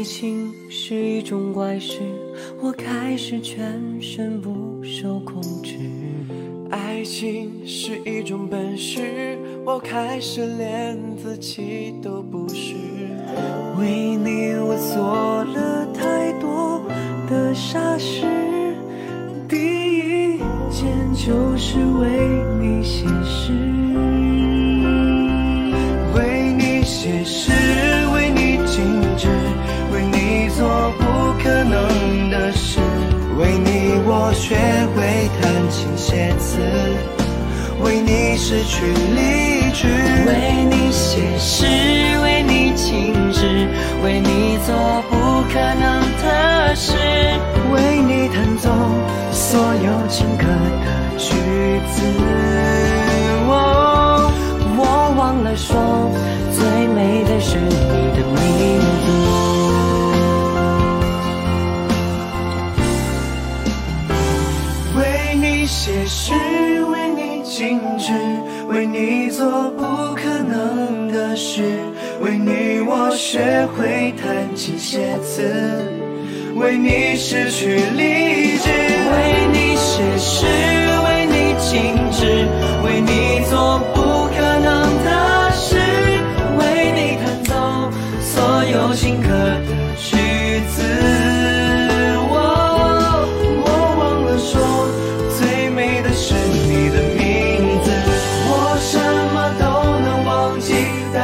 爱情是一种怪事，我开始全身不受控制。爱情是一种本事，我开始连自己都不是。为你我学会弹琴写词，为你失去理智。为你写诗，为你静止，为你做不可能的事。为你弹奏所有情歌的句子。哦，我忘了说，最美的是你静止，为你做不可能的事。为你我学会弹琴写词，为你失去理智。为你写诗，为你静止，为你做不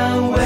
away.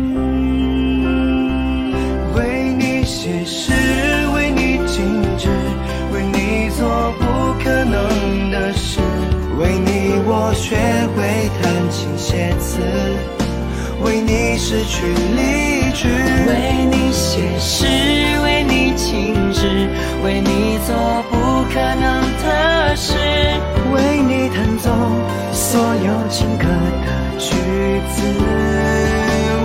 弹琴写词，为你失去理智。为你写诗，为你静止，为你做不可能的事。为你弹奏所有情歌的句子。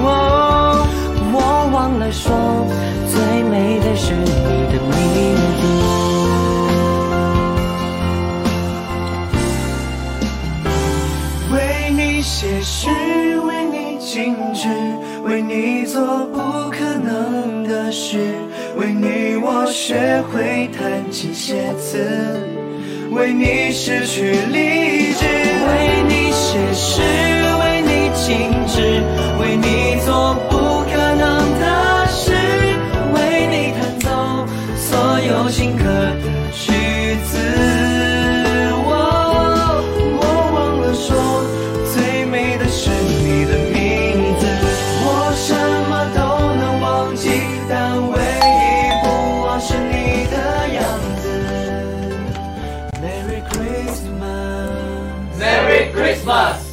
哦，我忘了说，最美的是你的名字。为你写诗，为你静止，为你做不可能的事。为你我学会弹琴写词，为你失去理智。为你写诗，为你静止，为你 Christmas, Merry Christmas。